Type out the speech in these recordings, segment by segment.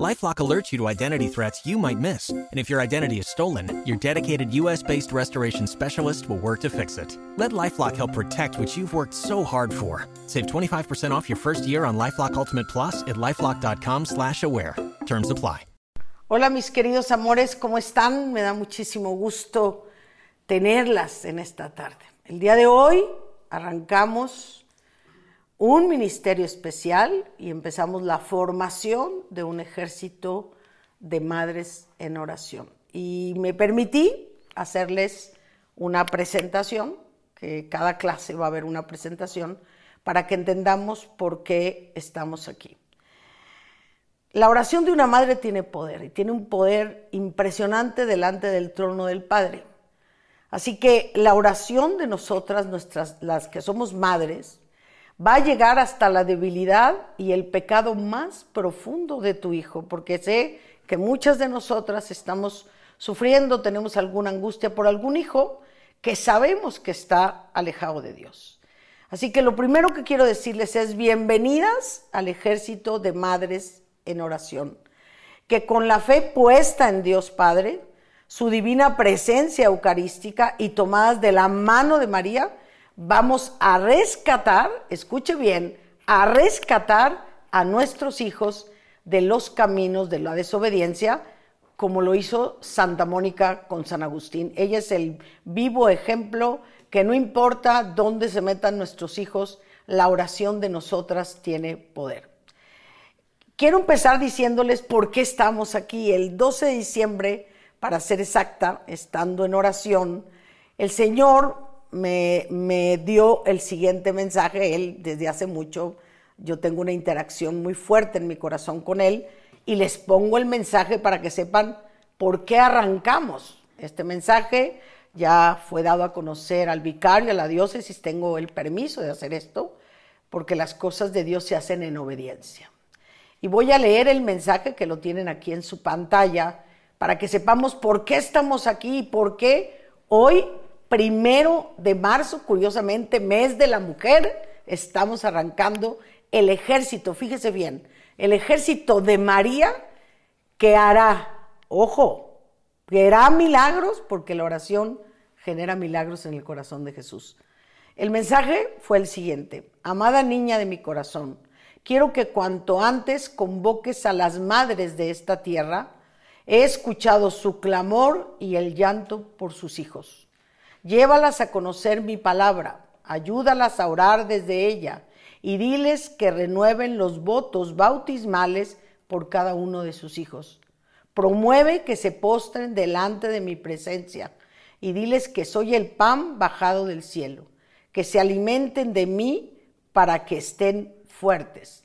LifeLock alerts you to identity threats you might miss, and if your identity is stolen, your dedicated U.S.-based restoration specialist will work to fix it. Let LifeLock help protect what you've worked so hard for. Save 25% off your first year on LifeLock Ultimate Plus at lifeLock.com/aware. Terms apply. Hola mis queridos amores, ¿cómo están? Me da muchísimo gusto tenerlas en esta tarde. El día de hoy arrancamos un ministerio especial y empezamos la formación de un ejército de madres en oración. Y me permití hacerles una presentación, que cada clase va a haber una presentación, para que entendamos por qué estamos aquí. La oración de una madre tiene poder y tiene un poder impresionante delante del trono del Padre. Así que la oración de nosotras, nuestras, las que somos madres, va a llegar hasta la debilidad y el pecado más profundo de tu hijo, porque sé que muchas de nosotras estamos sufriendo, tenemos alguna angustia por algún hijo que sabemos que está alejado de Dios. Así que lo primero que quiero decirles es bienvenidas al ejército de madres en oración, que con la fe puesta en Dios Padre, su divina presencia eucarística y tomadas de la mano de María, vamos a rescatar, escuche bien, a rescatar a nuestros hijos de los caminos de la desobediencia, como lo hizo Santa Mónica con San Agustín. Ella es el vivo ejemplo que no importa dónde se metan nuestros hijos, la oración de nosotras tiene poder. Quiero empezar diciéndoles por qué estamos aquí. El 12 de diciembre, para ser exacta, estando en oración, el Señor me, dio el siguiente mensaje. Él desde hace mucho, yo tengo una interacción muy fuerte en mi corazón con él y les pongo el mensaje para que sepan por qué arrancamos. Este mensaje ya fue dado a conocer al vicario, a la diócesis, tengo el permiso de hacer esto, porque las cosas de Dios se hacen en obediencia. Y voy a leer el mensaje que lo tienen aquí en su pantalla para que sepamos por qué estamos aquí y por qué hoy primero de marzo, curiosamente, mes de la mujer, estamos arrancando el ejército, fíjese bien, el ejército de María que hará, ojo, que hará milagros porque la oración genera milagros en el corazón de Jesús. El mensaje fue el siguiente, amada niña de mi corazón, quiero que cuanto antes convoques a las madres de esta tierra, he escuchado su clamor y el llanto por sus hijos. Llévalas a conocer mi palabra, ayúdalas a orar desde ella y diles que renueven los votos bautismales por cada uno de sus hijos. Promueve que se postren delante de mi presencia y diles que soy el pan bajado del cielo, que se alimenten de mí para que estén fuertes.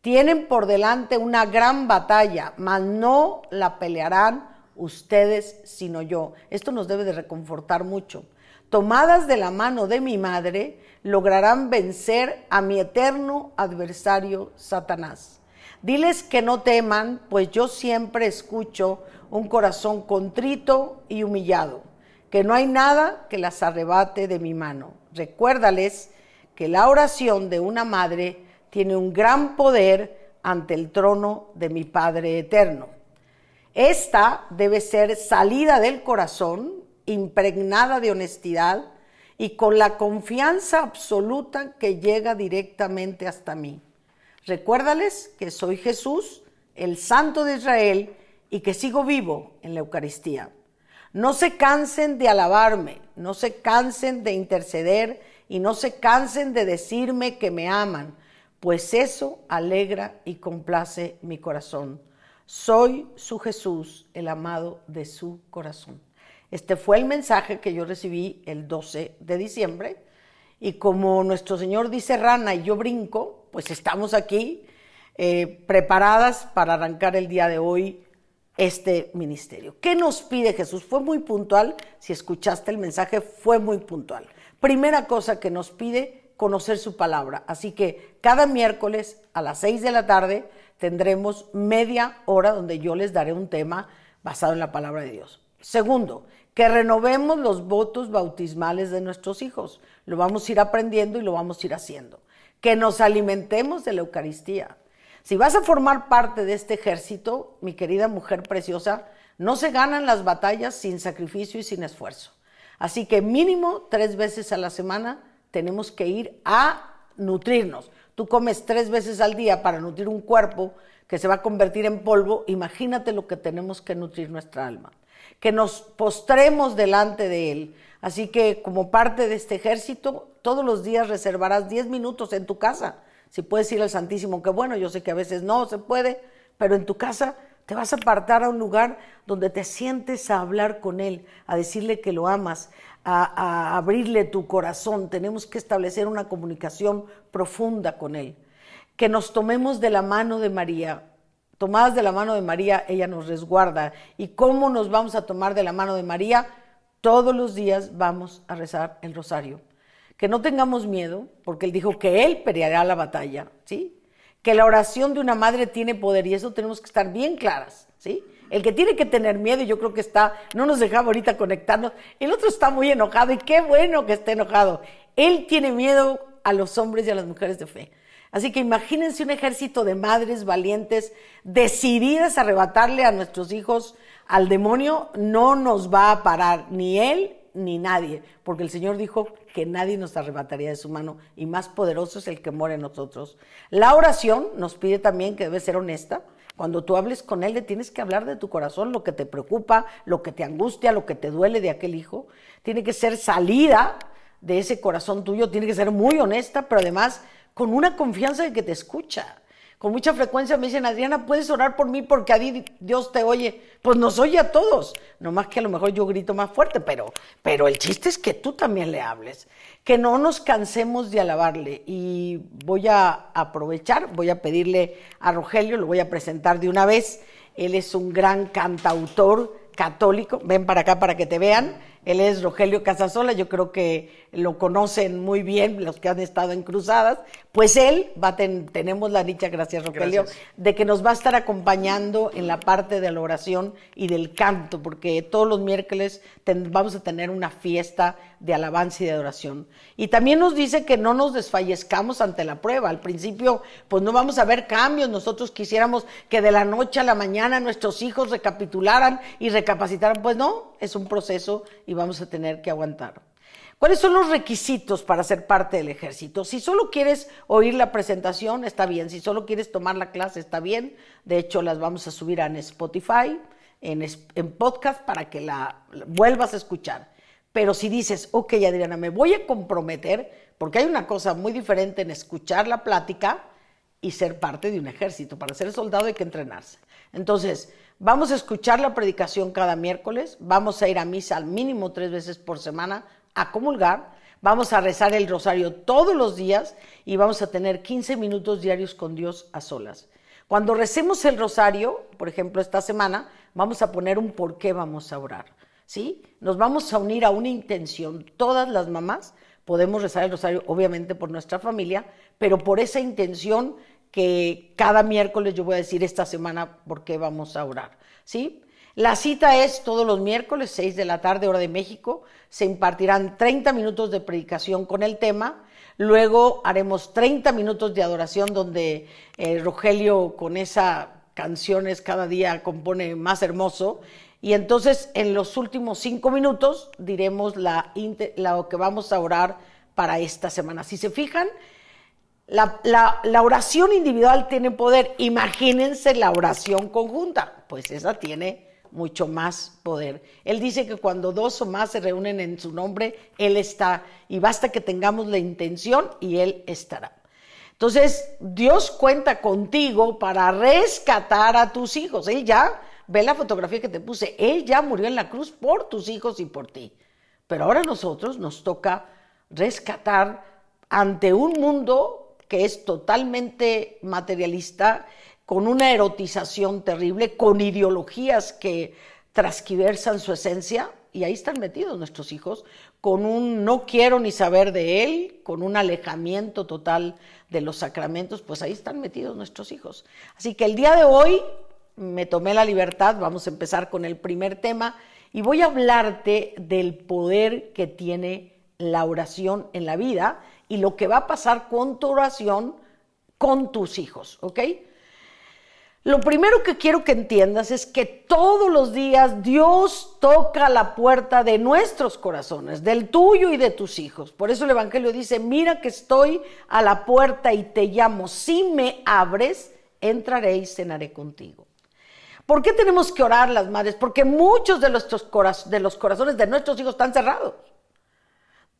Tienen por delante una gran batalla, mas no la pelearán ustedes sino yo. Esto nos debe de reconfortar mucho. Tomadas de la mano de mi madre, lograrán vencer a mi eterno adversario Satanás. Diles que no teman, pues yo siempre escucho un corazón contrito y humillado, que no hay nada que las arrebate de mi mano. Recuérdales que la oración de una madre tiene un gran poder ante el trono de mi Padre eterno. Esta debe ser salida del corazón, impregnada de honestidad y con la confianza absoluta que llega directamente hasta mí. Recuérdales que soy Jesús, el Santo de Israel, y que sigo vivo en la Eucaristía. No se cansen de alabarme, no se cansen de interceder y no se cansen de decirme que me aman, pues eso alegra y complace mi corazón. Soy su Jesús, el amado de su corazón. Este fue el mensaje que yo recibí el 12 de diciembre y como nuestro Señor dice rana y yo brinco, pues estamos aquí eh, preparadas para arrancar el día de hoy este ministerio. ¿Qué nos pide Jesús? Fue muy puntual, si escuchaste el mensaje, fue muy puntual. Primera cosa que nos pide, conocer su palabra. Así que cada miércoles a las seis de la tarde tendremos media hora donde yo les daré un tema basado en la palabra de Dios. Segundo, que renovemos los votos bautismales de nuestros hijos. Lo vamos a ir aprendiendo y lo vamos a ir haciendo. Que nos alimentemos de la Eucaristía. Si vas a formar parte de este ejército, mi querida mujer preciosa, no se ganan las batallas sin sacrificio y sin esfuerzo. Así que mínimo tres veces a la semana tenemos que ir a nutrirnos. Tú comes tres veces al día para nutrir un cuerpo que se va a convertir en polvo. Imagínate lo que tenemos que nutrir nuestra alma. Que nos postremos delante de Él. Así que como parte de este ejército, todos los días reservarás 10 minutos en tu casa. Si puedes ir al Santísimo, que bueno, yo sé que a veces no se puede, pero en tu casa te vas a apartar a un lugar donde te sientes a hablar con Él, a decirle que lo amas, a, abrirle tu corazón, tenemos que establecer una comunicación profunda con Él. Que nos tomemos de la mano de María. Tomadas de la mano de María, ella nos resguarda. ¿Y cómo nos vamos a tomar de la mano de María? Todos los días vamos a rezar el rosario. Que no tengamos miedo, porque Él dijo que Él peleará la batalla, ¿sí? Que la oración de una madre tiene poder y eso tenemos que estar bien claras, ¿sí? El que tiene que tener miedo, yo creo que está, no nos dejaba ahorita conectarnos, el otro está muy enojado y qué bueno que esté enojado. Él tiene miedo a los hombres y a las mujeres de fe. Así que imagínense un ejército de madres valientes, decididas a arrebatarle a nuestros hijos al demonio, no nos va a parar ni él ni nadie, porque el Señor dijo que nadie nos arrebataría de su mano y más poderoso es el que muere en nosotros. La oración nos pide también que debe ser honesta, cuando tú hables con él, le tienes que hablar de tu corazón, lo que te preocupa, lo que te angustia, lo que te duele de aquel hijo. Tiene que ser salida de ese corazón tuyo, tiene que ser muy honesta, pero además con una confianza de que te escucha con mucha frecuencia me dicen, Adriana, ¿puedes orar por mí porque a Dios te oye? Pues nos oye a todos, no más que a lo mejor yo grito más fuerte, pero, pero el chiste es que tú también le hables, que no nos cansemos de alabarle. Y voy a aprovechar, voy a pedirle a Rogelio, lo voy a presentar de una vez. Él es un gran cantautor católico, ven para acá para que te vean él es Rogelio Casasola, yo creo que lo conocen muy bien los que han estado en Cruzadas. Pues él, va tenemos la dicha, gracias Rogelio, de que nos va a estar acompañando en la parte de la oración y del canto, porque todos los miércoles vamos a tener una fiesta de alabanza y de adoración. Y también nos dice que no nos desfallezcamos ante la prueba. Al principio, pues no vamos a ver cambios. Nosotros quisiéramos que de la noche a la mañana nuestros hijos recapitularan y recapacitaran. Pues no, es un proceso y vamos a tener que aguantar. ¿Cuáles son los requisitos para ser parte del ejército? Si solo quieres oír la presentación, está bien. Si solo quieres tomar la clase, está bien. De hecho, las vamos a subir en Spotify, en, podcast, para que la vuelvas a escuchar. Pero si dices, ok, Adriana, me voy a comprometer, porque hay una cosa muy diferente en escuchar la plática y ser parte de un ejército. Para ser soldado hay que entrenarse. Entonces, Vamos a escuchar la predicación cada miércoles, vamos a ir a misa al mínimo tres veces por semana a comulgar, vamos a rezar el rosario todos los días y vamos a tener 15 minutos diarios con Dios a solas. Cuando recemos el rosario, por ejemplo, esta semana, vamos a poner un por qué vamos a orar. ¿Sí? Nos vamos a unir a una intención. Todas las mamás podemos rezar el rosario, obviamente por nuestra familia, pero por esa intención que cada miércoles yo voy a decir esta semana por qué vamos a orar, ¿sí? La cita es todos los miércoles, 6 de la tarde, hora de México. Se impartirán 30 minutos de predicación con el tema. Luego haremos 30 minutos de adoración donde eh, Rogelio con esas canciones cada día compone más hermoso. Y entonces en los últimos cinco minutos diremos la, lo que vamos a orar para esta semana. Si se fijan, la, oración individual tiene poder. Imagínense la oración conjunta. Pues esa tiene mucho más poder. Él dice que cuando dos o más se reúnen en su nombre, Él está. Y basta que tengamos la intención y Él estará. Entonces, Dios cuenta contigo para rescatar a tus hijos. Él ya, ve la fotografía que te puse, Él ya murió en la cruz por tus hijos y por ti. Pero ahora nosotros nos toca rescatar ante un mundo que es totalmente materialista, con una erotización terrible, con ideologías que transquiversan su esencia, y ahí están metidos nuestros hijos, con un no quiero ni saber de él, con un alejamiento total de los sacramentos, pues ahí están metidos nuestros hijos. Así que el día de hoy me tomé la libertad, vamos a empezar con el primer tema y voy a hablarte del poder que tiene la oración en la vida y lo que va a pasar con tu oración con tus hijos, ¿ok? Lo primero que quiero que entiendas es que todos los días Dios toca la puerta de nuestros corazones, del tuyo y de tus hijos. Por eso el Evangelio dice, mira que estoy a la puerta y te llamo. Si me abres, entraré y cenaré contigo. ¿Por qué tenemos que orar las madres? Porque muchos de, los corazones de nuestros hijos están cerrados.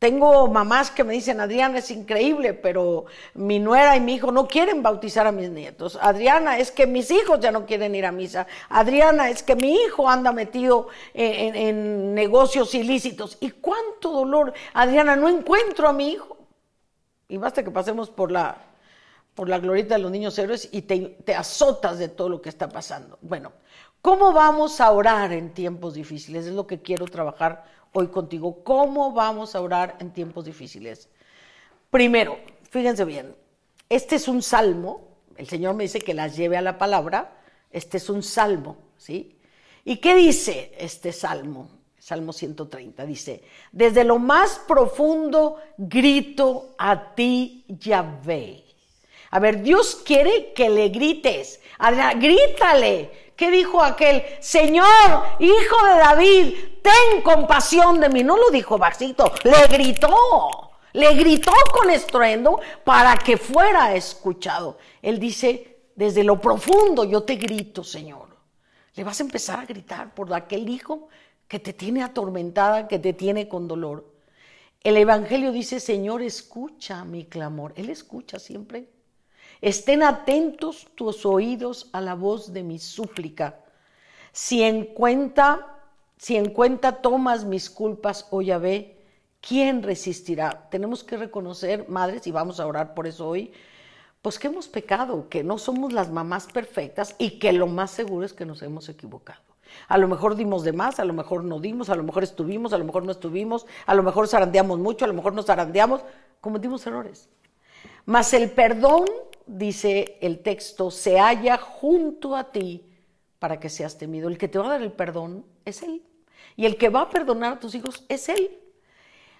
Tengo mamás que me dicen, Adriana, es increíble, pero mi nuera y mi hijo no quieren bautizar a mis nietos. Adriana, es que mis hijos ya no quieren ir a misa. Adriana, es que mi hijo anda metido en, negocios ilícitos. ¿Y cuánto dolor? Adriana, no encuentro a mi hijo. Y basta que pasemos por la, por la glorieta de los niños héroes y te, te azotas de todo lo que está pasando. Bueno, ¿cómo vamos a orar en tiempos difíciles? Es lo que quiero trabajar hoy contigo. ¿Cómo vamos a orar en tiempos difíciles? Primero, fíjense bien, este es un salmo, el Señor me dice que las lleve a la palabra, este es un salmo, ¿sí? ¿Y qué dice este salmo? Salmo 130 dice, desde lo más profundo grito a ti, Yahvé. A ver, Dios quiere que le grites. Grítale. ¿Qué dijo aquel? Señor, hijo de David, ten compasión de mí. No lo dijo bajito, le gritó. Le gritó con estruendo para que fuera escuchado. Él dice, desde lo profundo yo te grito, Señor. Le vas a empezar a gritar por aquel hijo que te tiene atormentada, que te tiene con dolor. El Evangelio dice, Señor, escucha mi clamor. Él escucha siempre. Estén atentos tus oídos a la voz de mi súplica. Si en cuenta, si en cuenta tomas mis culpas, oh Yahvé, ¿quién resistirá? Tenemos que reconocer, madres, y vamos a orar por eso hoy, pues que hemos pecado, que no somos las mamás perfectas y que lo más seguro es que nos hemos equivocado. A lo mejor dimos de más, a lo mejor no dimos, a lo mejor estuvimos, a lo mejor no estuvimos, a lo mejor zarandeamos mucho, a lo mejor no zarandeamos, cometimos errores. Mas el perdón dice el texto, se halla junto a ti para que seas temido. El que te va a dar el perdón es Él. Y el que va a perdonar a tus hijos es Él.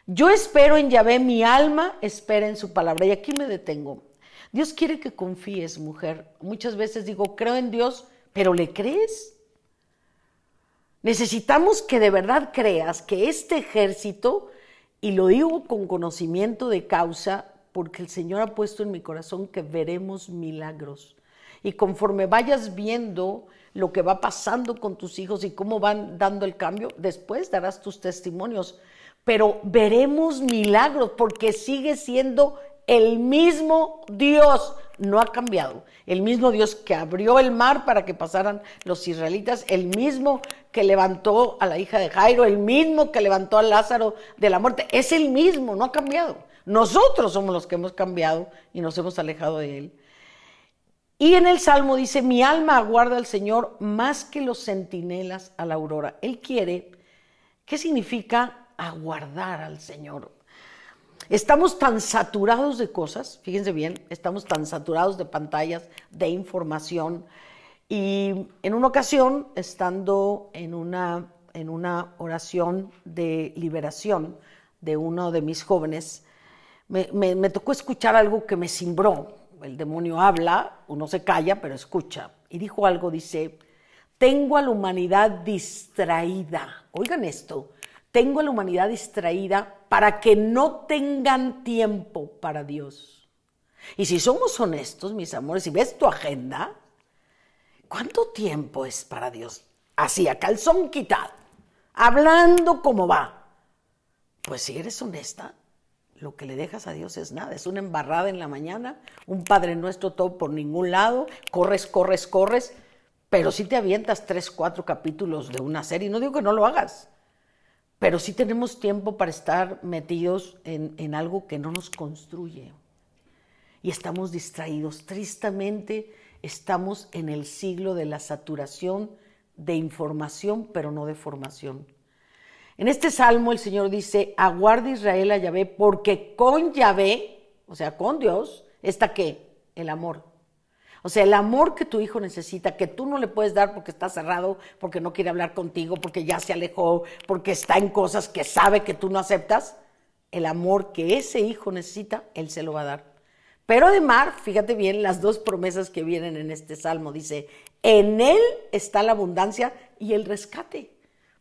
Yo espero en Yahvé, mi alma espera en su palabra. Y aquí me detengo. Dios quiere que confíes, mujer. Muchas veces digo, creo en Dios, pero ¿le crees? Necesitamos que de verdad creas que este ejército, y lo digo con conocimiento de causa, porque el Señor ha puesto en mi corazón que veremos milagros. Y conforme vayas viendo lo que va pasando con tus hijos y cómo van dando el cambio, después darás tus testimonios. Pero veremos milagros porque sigue siendo el mismo Dios, no ha cambiado. El mismo Dios que abrió el mar para que pasaran los israelitas, el mismo que levantó a la hija de Jairo, el mismo que levantó a Lázaro de la muerte, es el mismo, no ha cambiado. Nosotros somos los que hemos cambiado y nos hemos alejado de Él. Y en el Salmo dice, mi alma aguarda al Señor más que los centinelas a la aurora. Él quiere, ¿qué significa aguardar al Señor? Estamos tan saturados de cosas, fíjense bien, estamos tan saturados de pantallas, de información. Y en una ocasión, estando en una, en una oración de liberación de uno de mis jóvenes, me, tocó escuchar algo que me cimbró. El demonio habla, uno se calla, pero escucha. Y dijo algo, dice, tengo a la humanidad distraída. Oigan esto, tengo a la humanidad distraída para que no tengan tiempo para Dios. Y si somos honestos, mis amores, si ves tu agenda, ¿cuánto tiempo es para Dios? Así, a calzón quitado, hablando como va. Pues si eres honesta, lo que le dejas a Dios es nada, es una embarrada en la mañana, un Padre Nuestro todo por ningún lado, corres, corres, corres, pero si te avientas tres, cuatro capítulos de una serie, no digo que no lo hagas, pero sí tenemos tiempo para estar metidos en, en algo que no nos construye. Y estamos distraídos. Tristemente estamos en el siglo de la saturación de información, pero no de formación. En este salmo el Señor dice, aguarda Israel a Yahvé, porque con Yahvé, o sea, con Dios, ¿Esta qué? El amor. O sea, el amor que tu hijo necesita, que tú no le puedes dar porque está cerrado, porque no quiere hablar contigo, porque ya se alejó, porque está en cosas que sabe que tú no aceptas, el amor que ese hijo necesita, él se lo va a dar. Pero además, fíjate bien las dos promesas que vienen en este salmo. Dice, en él está la abundancia y el rescate.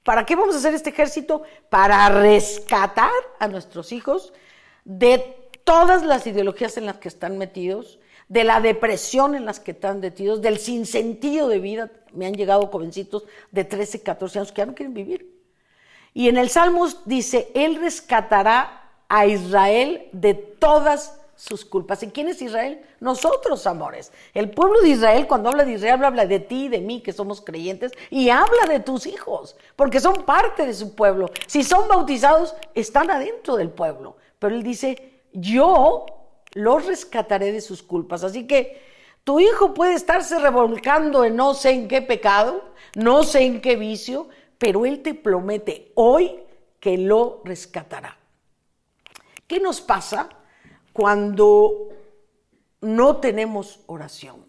¿Para qué vamos a hacer este ejército? Para rescatar a nuestros hijos de todas las ideologías en las que están metidos, de la depresión en las que están metidos, del sinsentido de vida. Me han llegado jovencitos de 13, 14 años que ya no quieren vivir. Y en el Salmo dice, Él rescatará a Israel de todas sus culpas. ¿Y quién es Israel? Nosotros, amores. El pueblo de Israel, cuando habla de Israel, habla de ti, de mí, que somos creyentes, y habla de tus hijos, porque son parte de su pueblo. Si son bautizados, están adentro del pueblo. Pero Él dice, yo los rescataré de sus culpas. Así que tu hijo puede estarse revolcando en no sé en qué pecado, no sé en qué vicio, pero él te promete hoy que lo rescatará. ¿Qué nos pasa cuando no tenemos oración?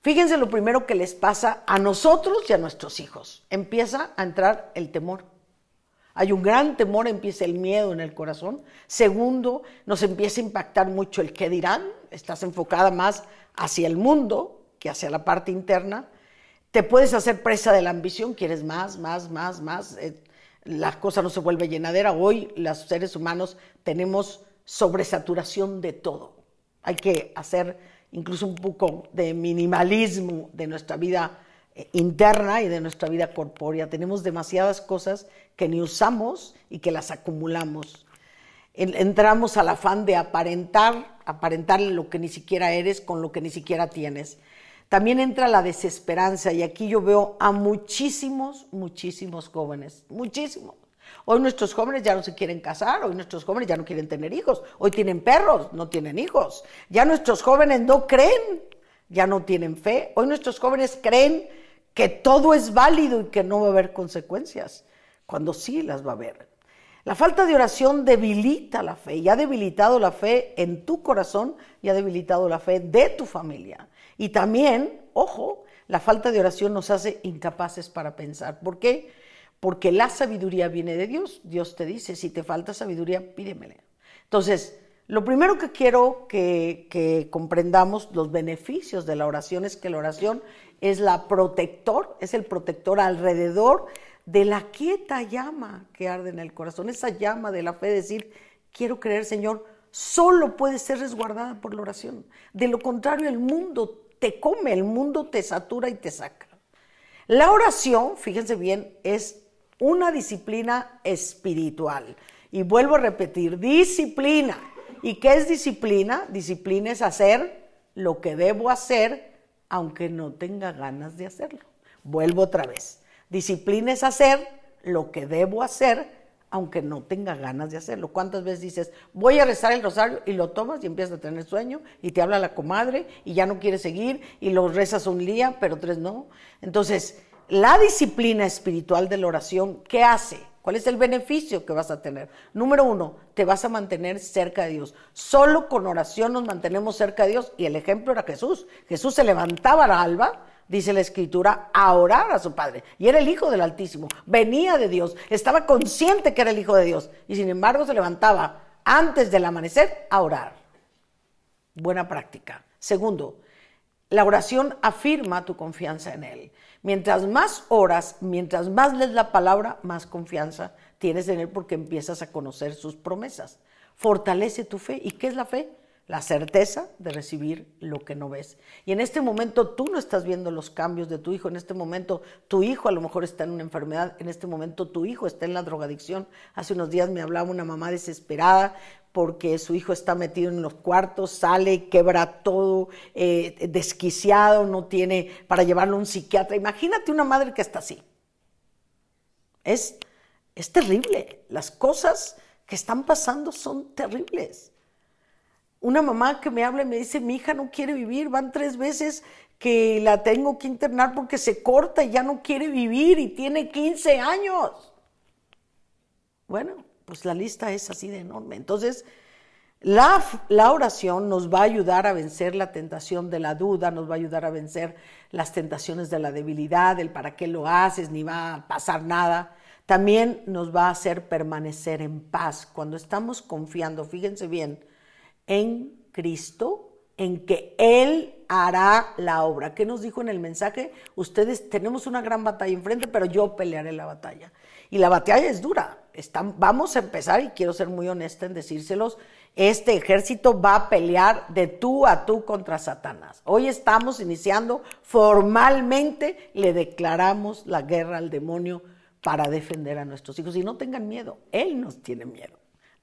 Fíjense lo primero que les pasa a nosotros y a nuestros hijos. Empieza a entrar el temor. Hay un gran temor, empieza el miedo en el corazón. Segundo, nos empieza a impactar mucho el qué dirán. Estás enfocada más hacia el mundo que hacia la parte interna. Te puedes hacer presa de la ambición, quieres más, más, más, más. Eh, la cosa no se vuelve llenadera. Hoy los seres humanos tenemos sobresaturación de todo. Hay que hacer incluso un poco de minimalismo de nuestra vida eh, interna y de nuestra vida corpórea. Tenemos demasiadas cosas que ni usamos y que las acumulamos. Entramos al afán de aparentar, aparentar lo que ni siquiera eres con lo que ni siquiera tienes. También entra la desesperanza y aquí yo veo a muchísimos, muchísimos jóvenes, muchísimos. Hoy nuestros jóvenes ya no se quieren casar, hoy nuestros jóvenes ya no quieren tener hijos, hoy tienen perros, no tienen hijos. Ya nuestros jóvenes no creen, ya no tienen fe. Hoy nuestros jóvenes creen que todo es válido y que no va a haber consecuencias, cuando sí las va a haber. La falta de oración debilita la fe y ha debilitado la fe en tu corazón y ha debilitado la fe de tu familia. Y también, ojo, la falta de oración nos hace incapaces para pensar. ¿Por qué? Porque la sabiduría viene de Dios. Dios te dice, si te falta sabiduría, pídemela. Entonces, lo primero que quiero que, que, comprendamos los beneficios de la oración es que la oración es la protector, es el protector alrededor de la quieta llama que arde en el corazón, esa llama de la fe, decir, quiero creer, Señor, solo puede ser resguardada por la oración. De lo contrario, el mundo te come, el mundo te satura y te saca. La oración, fíjense bien, es una disciplina espiritual. Y vuelvo a repetir, disciplina. ¿Y qué es disciplina? Disciplina es hacer lo que debo hacer aunque no tenga ganas de hacerlo. Vuelvo otra vez. Disciplina es hacer lo que debo hacer aunque no tenga ganas de hacerlo. ¿Cuántas veces dices, voy a rezar el rosario y lo tomas y empiezas a tener sueño y te habla la comadre y ya no quieres seguir y lo rezas un día, pero tres no? Entonces, la disciplina espiritual de la oración, ¿qué hace? ¿Cuál es el beneficio que vas a tener? Número uno, te vas a mantener cerca de Dios. Solo con oración nos mantenemos cerca de Dios. Y el ejemplo era Jesús. Jesús se levantaba al alba, dice la escritura, a orar a su Padre. Y era el Hijo del Altísimo. Venía de Dios. Estaba consciente que era el Hijo de Dios. Y sin embargo se levantaba antes del amanecer a orar. Buena práctica. Segundo, la oración afirma tu confianza en Él. Mientras más oras, mientras más lees la palabra, más confianza tienes en Él porque empiezas a conocer sus promesas. Fortalece tu fe. ¿Y qué es la fe? La certeza de recibir lo que no ves. Y en este momento tú no estás viendo los cambios de tu hijo. En este momento tu hijo a lo mejor está en una enfermedad. En este momento tu hijo está en la drogadicción. Hace unos días me hablaba una mamá desesperada porque su hijo está metido en los cuartos, sale, quebra todo, eh, desquiciado, no tiene para llevarlo a un psiquiatra. Imagínate una madre que está así. Es, es terrible. Las cosas que están pasando son terribles. Una mamá que me habla y me dice, mi hija no quiere vivir, van tres veces que la tengo que internar porque se corta y ya no quiere vivir y tiene 15 años. Bueno, pues la lista es así de enorme. Entonces, La, la, oración nos va a ayudar a vencer la tentación de la duda, nos va a ayudar a vencer las tentaciones de la debilidad, el para qué lo haces, ni va a pasar nada. También nos va a hacer permanecer en paz cuando estamos confiando, fíjense bien, en Cristo, en que Él hará la obra. ¿Qué nos dijo en el mensaje? Ustedes tenemos una gran batalla enfrente, pero yo pelearé la batalla. Y la batalla es dura. Vamos a empezar, y quiero ser muy honesta en decírselos, este ejército va a pelear de tú a tú contra Satanás. Hoy estamos iniciando formalmente, le declaramos la guerra al demonio para defender a nuestros hijos. Y no tengan miedo, Él nos tiene miedo,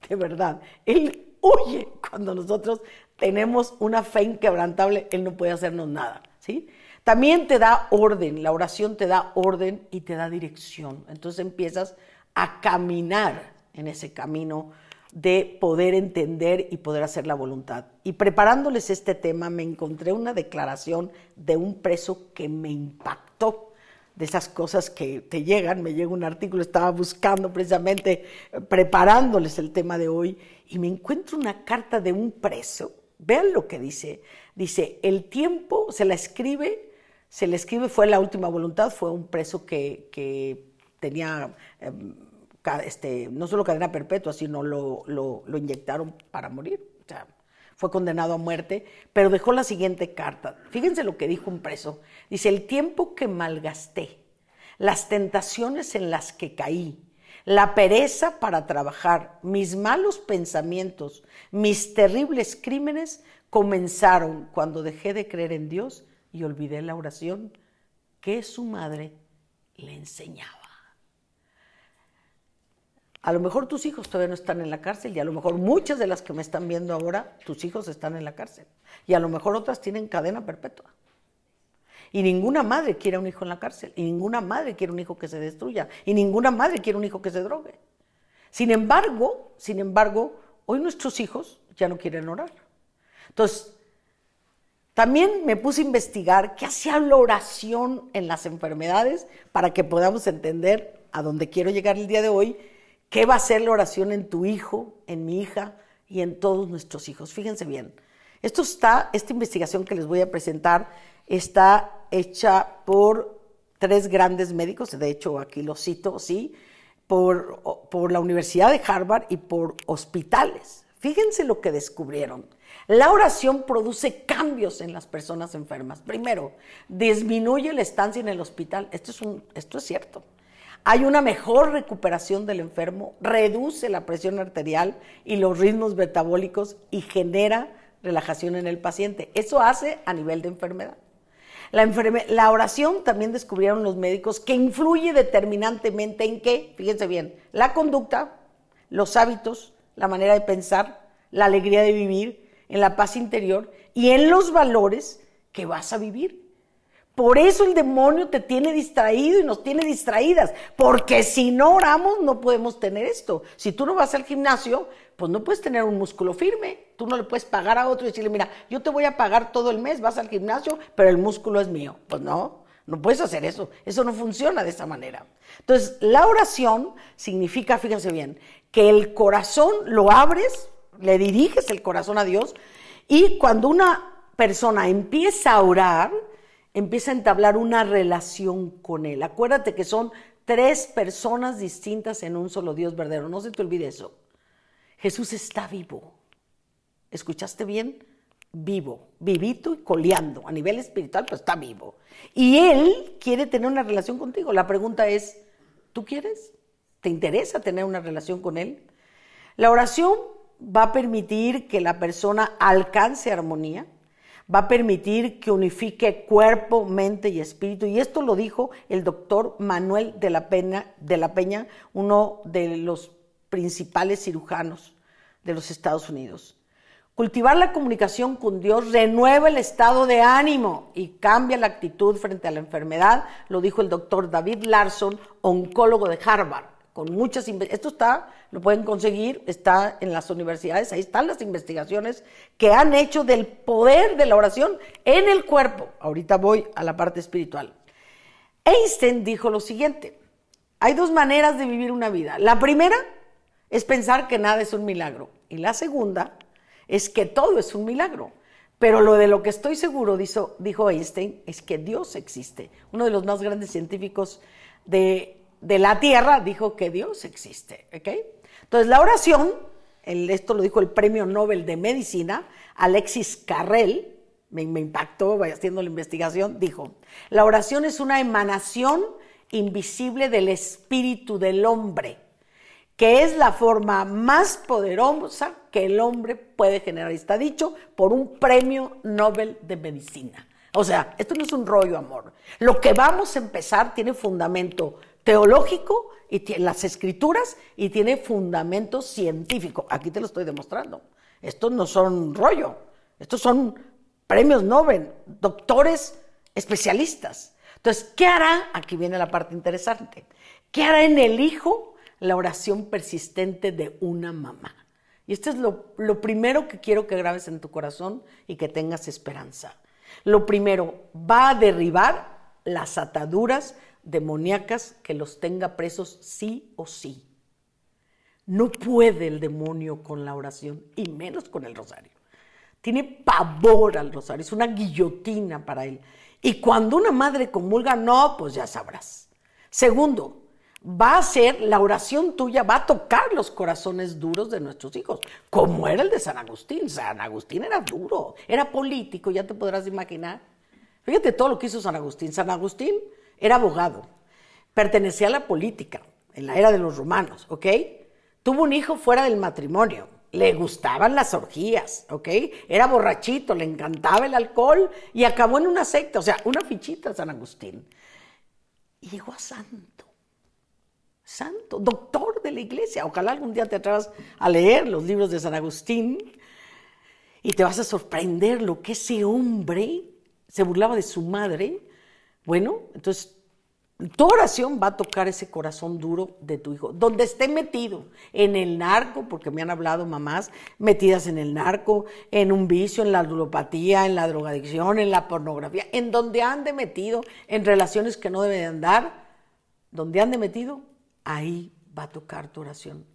de verdad. Él huye cuando nosotros tenemos una fe inquebrantable, Él no puede hacernos nada, ¿sí? También te da orden, la oración te da orden y te da dirección. Entonces empiezas a caminar en ese camino de poder entender y poder hacer la voluntad. Y preparándoles este tema me encontré una declaración de un preso que me impactó de esas cosas que te llegan, me llega un artículo, estaba buscando precisamente, preparándoles el tema de hoy, y me encuentro una carta de un preso, vean lo que dice, dice, el tiempo se la escribe, se le escribe, fue la última voluntad, fue un preso que, que tenía... Em, este, no solo cadena perpetua, sino lo, lo, lo inyectaron para morir. O sea, fue condenado a muerte, pero dejó la siguiente carta. Fíjense lo que dijo un preso. Dice, el tiempo que malgasté, las tentaciones en las que caí, la pereza para trabajar, mis malos pensamientos, mis terribles crímenes comenzaron cuando dejé de creer en Dios y olvidé la oración que su madre le enseñaba. A lo mejor tus hijos todavía no están en la cárcel y a lo mejor muchas de las que me están viendo ahora, tus hijos están en la cárcel. Y a lo mejor otras tienen cadena perpetua. Y ninguna madre quiere un hijo en la cárcel. Y ninguna madre quiere un hijo que se destruya. Y ninguna madre quiere un hijo que se drogue. Sin embargo, sin embargo, hoy nuestros hijos ya no quieren orar. Entonces, también me puse a investigar qué hacía la oración en las enfermedades para que podamos entender a dónde quiero llegar el día de hoy ¿Qué va a ser la oración en tu hijo, en mi hija y en todos nuestros hijos? Fíjense bien. Esto está, esta investigación que les voy a presentar está hecha por tres grandes médicos, de hecho aquí lo cito, sí, por, por la Universidad de Harvard y por hospitales. Fíjense lo que descubrieron. La oración produce cambios en las personas enfermas. Primero, disminuye la estancia en el hospital. Esto es, un, esto es cierto hay una mejor recuperación del enfermo, reduce la presión arterial y los ritmos metabólicos y genera relajación en el paciente. Eso hace a nivel de enfermedad. La, oración también descubrieron los médicos que influye determinantemente en qué, fíjense bien, la conducta, los hábitos, la manera de pensar, la alegría de vivir, en la paz interior y en los valores que vas a vivir. Por eso el demonio te tiene distraído y nos tiene distraídas, porque si no oramos no podemos tener esto. Si tú no vas al gimnasio, pues no puedes tener un músculo firme. Tú no le puedes pagar a otro y decirle, mira, yo te voy a pagar todo el mes, vas al gimnasio, pero el músculo es mío. Pues no, no puedes hacer eso. Eso no funciona de esa manera. Entonces, la oración significa, fíjense bien, que el corazón lo abres, le diriges el corazón a Dios y cuando una persona empieza a orar, empieza a entablar una relación con Él. Acuérdate que son tres personas distintas en un solo Dios verdadero. No se te olvide eso. Jesús está vivo. ¿Escuchaste bien? Vivo, vivito y coleando. A nivel espiritual, pues está vivo. Y Él quiere tener una relación contigo. La pregunta es, ¿tú quieres? ¿Te interesa tener una relación con Él? La oración va a permitir que la persona alcance armonía va a permitir que unifique cuerpo, mente y espíritu. Y esto lo dijo el doctor Manuel de la, Peña, uno de los principales cirujanos de los Estados Unidos. Cultivar la comunicación con Dios renueva el estado de ánimo y cambia la actitud frente a la enfermedad, lo dijo el doctor David Larson, oncólogo de Harvard con muchas esto está lo pueden conseguir está en las universidades ahí están las investigaciones que han hecho del poder de la oración en el cuerpo ahorita voy a la parte espiritual Einstein dijo lo siguiente hay dos maneras de vivir una vida la primera es pensar que nada es un milagro y la segunda es que todo es un milagro. Pero lo de lo que estoy seguro, dijo, dijo Einstein, es que Dios existe. Uno de los más grandes científicos de, la Tierra dijo que Dios existe. Entonces, la oración, esto lo dijo el premio Nobel de Medicina, Alexis Carrel, me, me impactó haciendo la investigación, dijo, la oración es una emanación invisible del espíritu del hombre que es la forma más poderosa que el hombre puede generar. Está dicho por un premio Nobel de Medicina. O sea, esto no es un rollo, amor. Lo que vamos a empezar tiene fundamento teológico y las escrituras y tiene fundamento científico. Aquí te lo estoy demostrando. Estos no son rollo. Estos son premios Nobel, doctores especialistas. Entonces, ¿qué hará? Aquí viene la parte interesante. ¿Qué hará en el hijo la oración persistente de una mamá. Y esto es lo, primero que quiero que grabes en tu corazón y que tengas esperanza. Lo primero, va a derribar las ataduras demoníacas que los tenga presos sí o sí. No puede el demonio con la oración y menos con el rosario. Tiene pavor al rosario, es una guillotina para él. Y cuando una madre comulga, no, pues ya sabrás. Segundo, va a ser, la oración tuya va a tocar los corazones duros de nuestros hijos, como era el de San Agustín. San Agustín era duro, era político, ya te podrás imaginar. Fíjate todo lo que hizo San Agustín. San Agustín era abogado, pertenecía a la política en la era de los romanos, ¿ok? Tuvo un hijo fuera del matrimonio, le gustaban las orgías, ¿ok? Era borrachito, le encantaba el alcohol y acabó en una secta, o sea, una fichita San Agustín. Y llegó a santo santo, doctor de la iglesia. Ojalá algún día te atrevas a leer los libros de San Agustín y te vas a sorprender lo que ese hombre se burlaba de su madre. Bueno, entonces tu oración va a tocar ese corazón duro de tu hijo, donde esté metido, en el narco, porque me han hablado mamás metidas en el narco, en un vicio, en la ludopatía, en la drogadicción, en la pornografía, en donde ande metido, en relaciones que no debe de andar, donde ande metido, ahí va a tocar tu oración.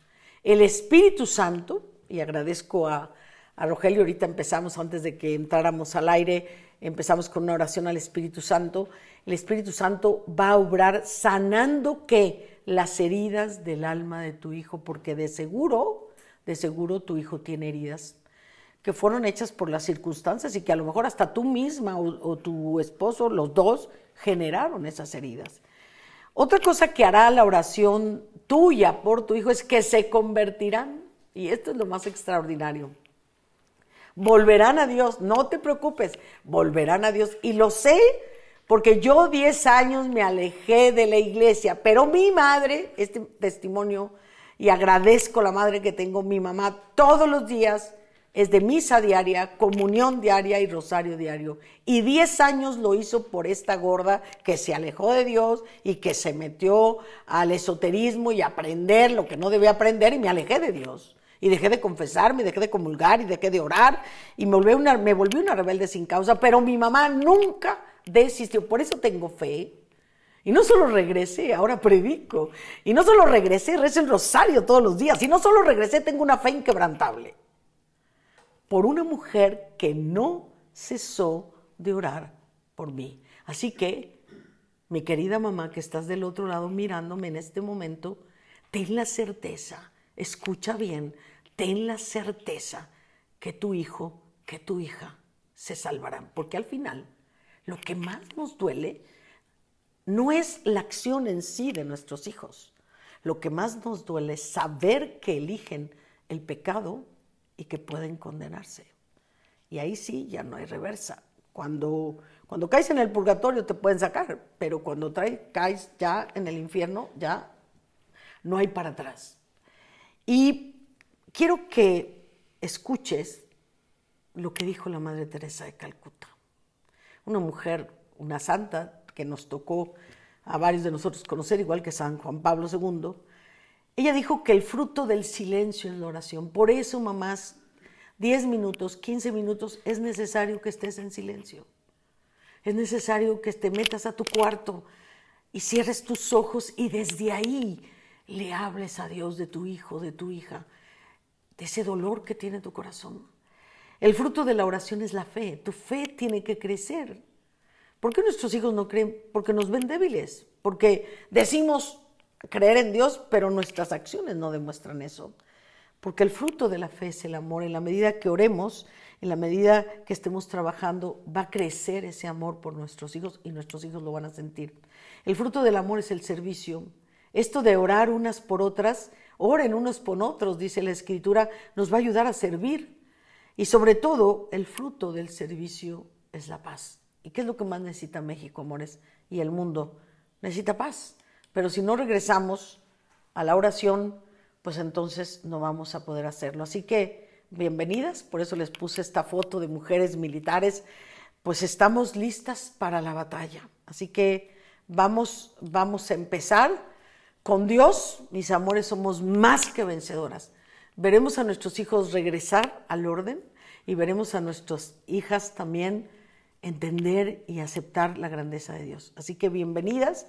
El Espíritu Santo, y agradezco a, Rogelio, ahorita empezamos antes de que entráramos al aire, empezamos con una oración al Espíritu Santo. El Espíritu Santo va a obrar sanando que las heridas del alma de tu hijo, porque de seguro, de seguro tu hijo tiene heridas que fueron hechas por las circunstancias y que a lo mejor hasta tú misma o tu esposo, los dos, generaron esas heridas. Otra cosa que hará la oración tuya por tu hijo es que se convertirán, y esto es lo más extraordinario. Volverán a Dios, no te preocupes, volverán a Dios. Y lo sé porque yo 10 años me alejé de la iglesia, pero mi madre, este testimonio, y agradezco la madre que tengo, mi mamá, todos los días es de misa diaria, comunión diaria y rosario diario. Y diez años lo hizo por esta gorda que se alejó de Dios y que se metió al esoterismo y a aprender lo que no debía aprender y me alejé de Dios. Y dejé de confesarme, dejé de comulgar y dejé de orar y me volví, una, me volví una rebelde sin causa, pero mi mamá nunca desistió. Por eso tengo fe. Y no solo regresé, ahora predico. Y no solo regresé, rezo el rosario todos los días. Y no solo regresé, tengo una fe inquebrantable por una mujer que no cesó de orar por mí. Así que, mi querida mamá que estás del otro lado mirándome en este momento, ten la certeza, escucha bien, ten la certeza que tu hijo, que tu hija se salvarán. Porque al final, lo que más nos duele no es la acción en sí de nuestros hijos. Lo que más nos duele es saber que eligen el pecado y que pueden condenarse. Y ahí sí ya no hay reversa. Cuando, cuando caes en el purgatorio te pueden sacar, pero cuando caes ya en el infierno ya no hay para atrás. Y quiero que escuches lo que dijo la Madre Teresa de Calcuta, una mujer, una santa que nos tocó a varios de nosotros conocer, igual que San Juan Pablo II, ella dijo que el fruto del silencio es la oración. Por eso, mamás, 10 minutos, 15 minutos, es necesario que estés en silencio. Es necesario que te metas a tu cuarto y cierres tus ojos y desde ahí le hables a Dios de tu hijo, de tu hija, de ese dolor que tiene tu corazón. El fruto de la oración es la fe. Tu fe tiene que crecer. ¿Por qué nuestros hijos no creen? Porque nos ven débiles. Porque decimos creer en Dios, pero nuestras acciones no demuestran eso. Porque el fruto de la fe es el amor. En la medida que oremos, en la medida que estemos trabajando, va a crecer ese amor por nuestros hijos y nuestros hijos lo van a sentir. El fruto del amor es el servicio. Esto de orar unas por otras, oren unos por otros, dice la Escritura, nos va a ayudar a servir. Y sobre todo, el fruto del servicio es la paz. ¿Y qué es lo que más necesita México, amores? Y el mundo necesita paz. Pero si no regresamos a la oración, pues entonces no vamos a poder hacerlo. Así que bienvenidas, por eso les puse esta foto de mujeres militares, pues estamos listas para la batalla. Así que vamos, vamos a empezar. Con Dios, mis amores, somos más que vencedoras. Veremos a nuestros hijos regresar al orden y veremos a nuestras hijas también entender y aceptar la grandeza de Dios. Así que bienvenidas.